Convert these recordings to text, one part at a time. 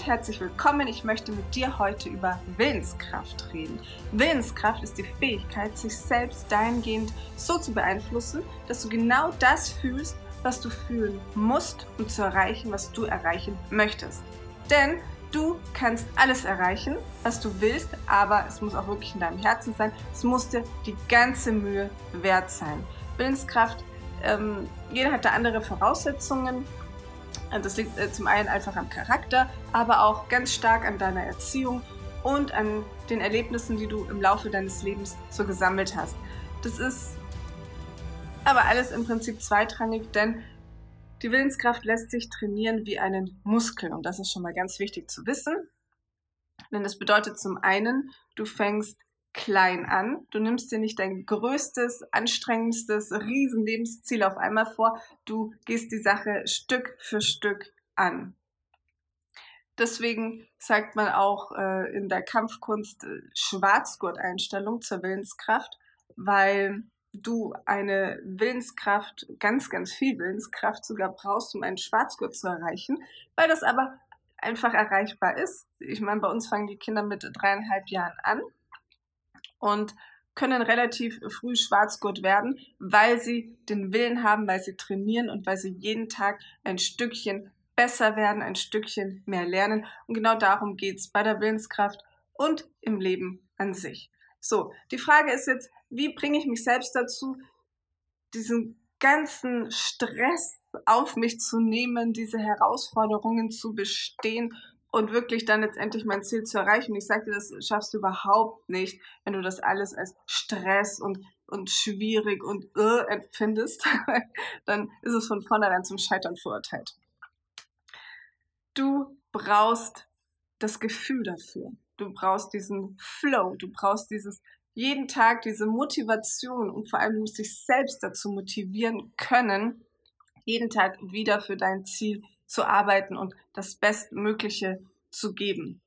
und herzlich willkommen. Ich möchte mit dir heute über Willenskraft reden. Willenskraft ist die Fähigkeit, sich selbst dahingehend so zu beeinflussen, dass du genau das fühlst, was du fühlen musst, um zu erreichen, was du erreichen möchtest. Denn du kannst alles erreichen, was du willst, aber es muss auch wirklich in deinem Herzen sein. Es muss dir die ganze Mühe wert sein. Willenskraft, ähm, jeder hat da andere Voraussetzungen. Das liegt äh, zum einen einfach am Charakter, aber auch ganz stark an deiner Erziehung und an den Erlebnissen, die du im Laufe deines Lebens so gesammelt hast. Das ist aber alles im Prinzip zweitrangig, denn die Willenskraft lässt sich trainieren wie einen Muskel und das ist schon mal ganz wichtig zu wissen. Denn das bedeutet zum einen, du fängst klein an. Du nimmst dir nicht dein größtes, anstrengendstes Riesenlebensziel auf einmal vor. Du gehst die Sache Stück für Stück an. Deswegen sagt man auch äh, in der Kampfkunst äh, Schwarzgurt-Einstellung zur Willenskraft, weil du eine Willenskraft, ganz, ganz viel Willenskraft sogar brauchst, um einen Schwarzgurt zu erreichen, weil das aber einfach erreichbar ist. Ich meine, bei uns fangen die Kinder mit dreieinhalb Jahren an und können relativ früh Schwarzgurt werden, weil sie den Willen haben, weil sie trainieren und weil sie jeden Tag ein Stückchen besser werden, ein Stückchen mehr lernen. Und genau darum geht es bei der Willenskraft und im Leben an sich. So, die Frage ist jetzt, wie bringe ich mich selbst dazu, diesen ganzen Stress auf mich zu nehmen, diese Herausforderungen zu bestehen und wirklich dann letztendlich mein Ziel zu erreichen. Ich sagte, das schaffst du überhaupt nicht, wenn du das alles als Stress und, und schwierig und äh, empfindest, dann ist es von vornherein zum Scheitern verurteilt. Du brauchst das Gefühl dafür. Du brauchst diesen Flow. Du brauchst dieses jeden Tag diese Motivation und vor allem du musst dich selbst dazu motivieren können, jeden Tag wieder für dein Ziel zu arbeiten und das Bestmögliche zu geben.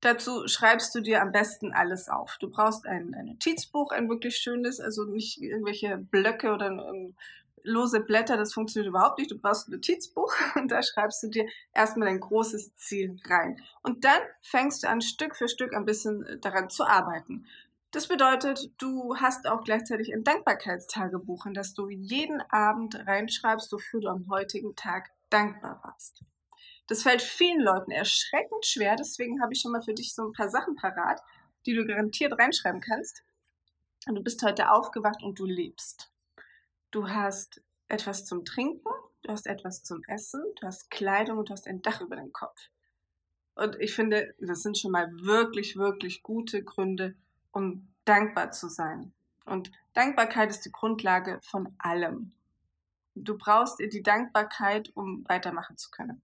Dazu schreibst du dir am besten alles auf. Du brauchst ein, ein Notizbuch, ein wirklich schönes, also nicht irgendwelche Blöcke oder um, lose Blätter, das funktioniert überhaupt nicht. Du brauchst ein Notizbuch und da schreibst du dir erstmal dein großes Ziel rein. Und dann fängst du an, Stück für Stück ein bisschen daran zu arbeiten. Das bedeutet, du hast auch gleichzeitig ein Dankbarkeitstagebuch, in das du jeden Abend reinschreibst, wofür du am heutigen Tag dankbar warst. Das fällt vielen Leuten erschreckend schwer, deswegen habe ich schon mal für dich so ein paar Sachen parat, die du garantiert reinschreiben kannst. Du bist heute aufgewacht und du lebst. Du hast etwas zum Trinken, du hast etwas zum Essen, du hast Kleidung und du hast ein Dach über dem Kopf. Und ich finde, das sind schon mal wirklich, wirklich gute Gründe, um dankbar zu sein. Und Dankbarkeit ist die Grundlage von allem. Du brauchst die Dankbarkeit, um weitermachen zu können.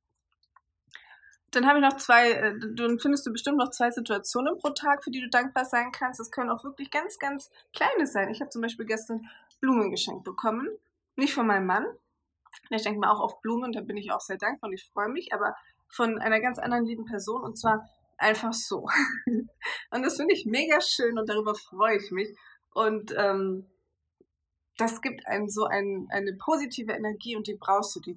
Dann habe ich noch zwei, äh, dann findest du bestimmt noch zwei Situationen pro Tag, für die du dankbar sein kannst. Das können auch wirklich ganz, ganz kleine sein. Ich habe zum Beispiel gestern Blumen geschenkt bekommen. Nicht von meinem Mann. Ich denke mal auch auf Blumen, da bin ich auch sehr dankbar und ich freue mich, aber von einer ganz anderen lieben Person und zwar einfach so. und das finde ich mega schön und darüber freue ich mich. Und ähm, das gibt einem so ein, eine positive Energie und die brauchst du. Die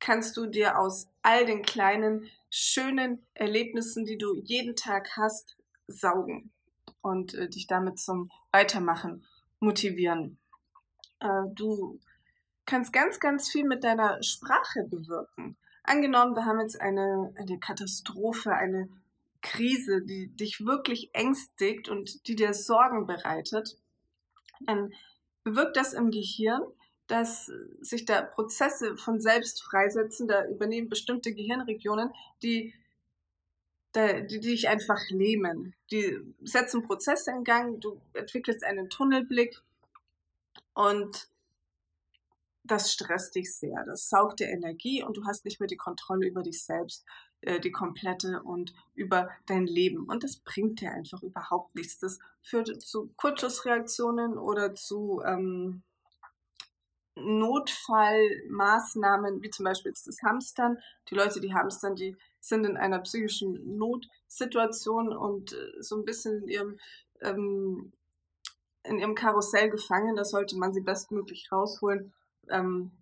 kannst du dir aus all den kleinen, schönen Erlebnissen, die du jeden Tag hast, saugen und äh, dich damit zum Weitermachen motivieren. Äh, du kannst ganz, ganz viel mit deiner Sprache bewirken. Angenommen, wir haben jetzt eine, eine Katastrophe, eine Krise, die dich wirklich ängstigt und die dir Sorgen bereitet, dann bewirkt das im Gehirn, dass sich da Prozesse von selbst freisetzen, da übernehmen bestimmte Gehirnregionen, die, die, die dich einfach lähmen. Die setzen Prozesse in Gang, du entwickelst einen Tunnelblick und das stresst dich sehr. Das saugt dir Energie und du hast nicht mehr die Kontrolle über dich selbst, äh, die komplette und über dein Leben. Und das bringt dir einfach überhaupt nichts. Das führt zu Kurzschlussreaktionen oder zu ähm, Notfallmaßnahmen, wie zum Beispiel jetzt das Hamstern. Die Leute, die hamstern, die sind in einer psychischen Notsituation und äh, so ein bisschen in ihrem, ähm, in ihrem Karussell gefangen. Da sollte man sie bestmöglich rausholen, ähm,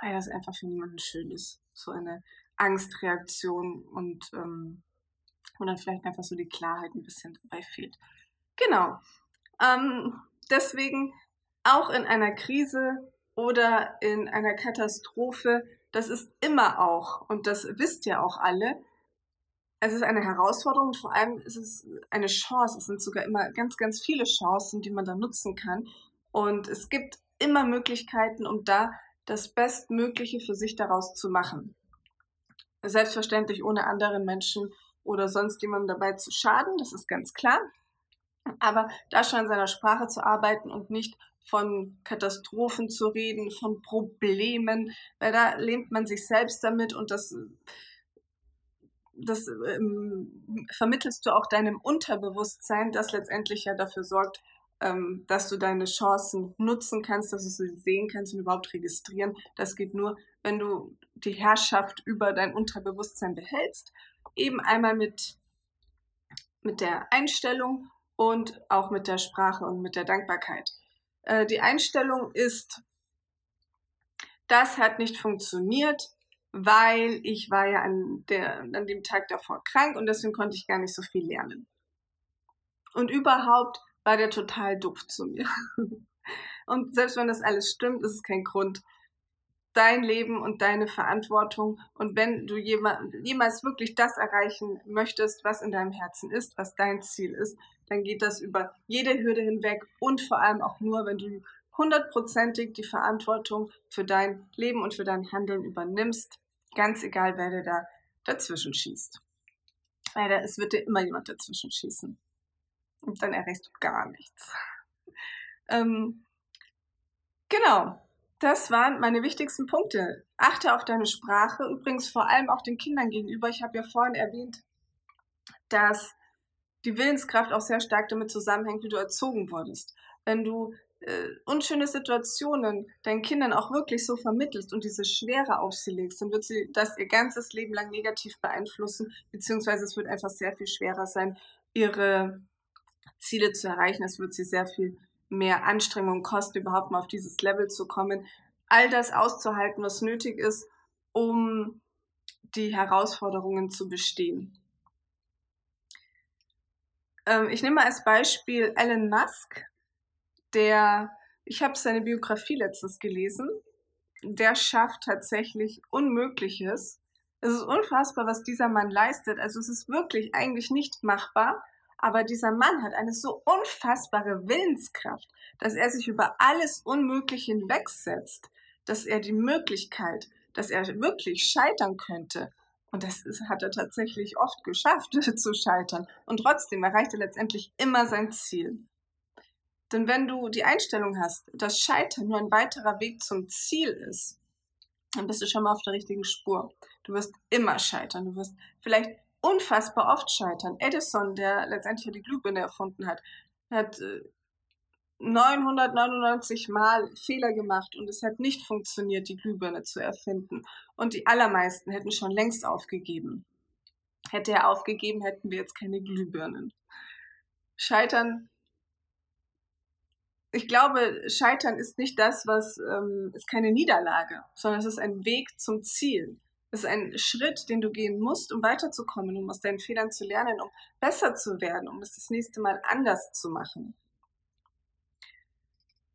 weil das einfach für niemanden schön ist, so eine Angstreaktion und ähm, wo dann vielleicht einfach so die Klarheit ein bisschen dabei fehlt. Genau. Ähm, deswegen auch in einer Krise oder in einer Katastrophe, das ist immer auch, und das wisst ihr auch alle, es ist eine Herausforderung und vor allem ist es eine Chance. Es sind sogar immer ganz, ganz viele Chancen, die man da nutzen kann. Und es gibt immer Möglichkeiten, um da das Bestmögliche für sich daraus zu machen. Selbstverständlich ohne anderen Menschen oder sonst jemandem dabei zu schaden, das ist ganz klar. Aber da schon an seiner Sprache zu arbeiten und nicht von Katastrophen zu reden, von Problemen, weil da lähmt man sich selbst damit und das, das ähm, vermittelst du auch deinem Unterbewusstsein, das letztendlich ja dafür sorgt, ähm, dass du deine Chancen nutzen kannst, dass du sie sehen kannst und überhaupt registrieren. Das geht nur, wenn du die Herrschaft über dein Unterbewusstsein behältst. Eben einmal mit, mit der Einstellung und auch mit der Sprache und mit der Dankbarkeit. Äh, die Einstellung ist, das hat nicht funktioniert, weil ich war ja an, der, an dem Tag davor krank und deswegen konnte ich gar nicht so viel lernen. Und überhaupt war der total doof zu mir. Und selbst wenn das alles stimmt, ist es kein Grund. Dein Leben und deine Verantwortung. Und wenn du jemals wirklich das erreichen möchtest, was in deinem Herzen ist, was dein Ziel ist, dann geht das über jede Hürde hinweg und vor allem auch nur, wenn du hundertprozentig die Verantwortung für dein Leben und für dein Handeln übernimmst, ganz egal, wer dir da dazwischen schießt. Weil es wird dir immer jemand dazwischen schießen. Und dann erreichst du gar nichts. Ähm, genau, das waren meine wichtigsten Punkte. Achte auf deine Sprache, übrigens vor allem auch den Kindern gegenüber. Ich habe ja vorhin erwähnt, dass die Willenskraft auch sehr stark damit zusammenhängt, wie du erzogen wurdest. Wenn du äh, unschöne Situationen deinen Kindern auch wirklich so vermittelst und diese Schwere auf sie legst, dann wird sie das ihr ganzes Leben lang negativ beeinflussen, beziehungsweise es wird einfach sehr viel schwerer sein, ihre Ziele zu erreichen. Es wird sie sehr viel mehr Anstrengung kosten, überhaupt mal auf dieses Level zu kommen. All das auszuhalten, was nötig ist, um die Herausforderungen zu bestehen. Ähm, ich nehme mal als Beispiel Elon Musk, der, ich habe seine Biografie letztens gelesen, der schafft tatsächlich Unmögliches. Es ist unfassbar, was dieser Mann leistet. Also es ist wirklich eigentlich nicht machbar. Aber dieser Mann hat eine so unfassbare Willenskraft, dass er sich über alles Unmögliche hinwegsetzt, dass er die Möglichkeit, dass er wirklich scheitern könnte, und das ist, hat er tatsächlich oft geschafft zu scheitern. Und trotzdem erreicht er letztendlich immer sein Ziel. Denn wenn du die Einstellung hast, dass Scheitern nur ein weiterer Weg zum Ziel ist, dann bist du schon mal auf der richtigen Spur. Du wirst immer scheitern. Du wirst vielleicht unfassbar oft scheitern. Edison, der letztendlich die Glühbirne erfunden hat, hat 999 äh, Mal Fehler gemacht und es hat nicht funktioniert, die Glühbirne zu erfinden. Und die allermeisten hätten schon längst aufgegeben. Hätte er aufgegeben, hätten wir jetzt keine Glühbirnen. Scheitern. Ich glaube, Scheitern ist nicht das, was ähm, ist keine Niederlage, sondern es ist ein Weg zum Ziel. Es ist ein Schritt, den du gehen musst, um weiterzukommen, um aus deinen Fehlern zu lernen, um besser zu werden, um es das nächste Mal anders zu machen.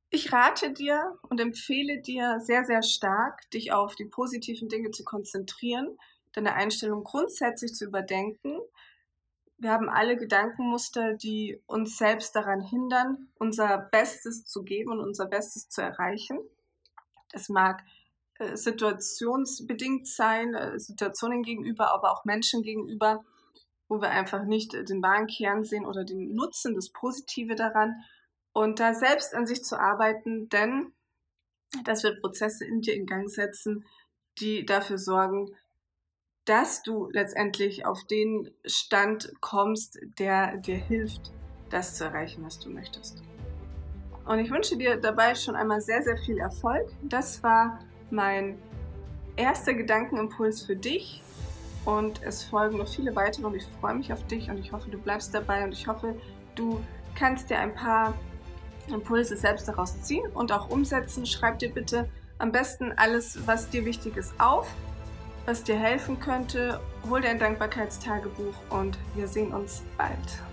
Ich rate dir und empfehle dir sehr, sehr stark, dich auf die positiven Dinge zu konzentrieren, deine Einstellung grundsätzlich zu überdenken. Wir haben alle Gedankenmuster, die uns selbst daran hindern, unser Bestes zu geben und unser Bestes zu erreichen. Das mag äh, situationsbedingt sein, äh, Situationen gegenüber, aber auch Menschen gegenüber, wo wir einfach nicht äh, den wahren Kern sehen oder den Nutzen, das Positive daran. Und da selbst an sich zu arbeiten, denn das wird Prozesse in dir in Gang setzen, die dafür sorgen, dass du letztendlich auf den Stand kommst, der dir hilft, das zu erreichen, was du möchtest. Und ich wünsche dir dabei schon einmal sehr, sehr viel Erfolg. Das war mein erster Gedankenimpuls für dich und es folgen noch viele weitere und ich freue mich auf dich und ich hoffe, du bleibst dabei und ich hoffe, du kannst dir ein paar Impulse selbst daraus ziehen und auch umsetzen. Schreib dir bitte am besten alles, was dir wichtig ist, auf was dir helfen könnte. Hol dir ein Dankbarkeitstagebuch und wir sehen uns bald.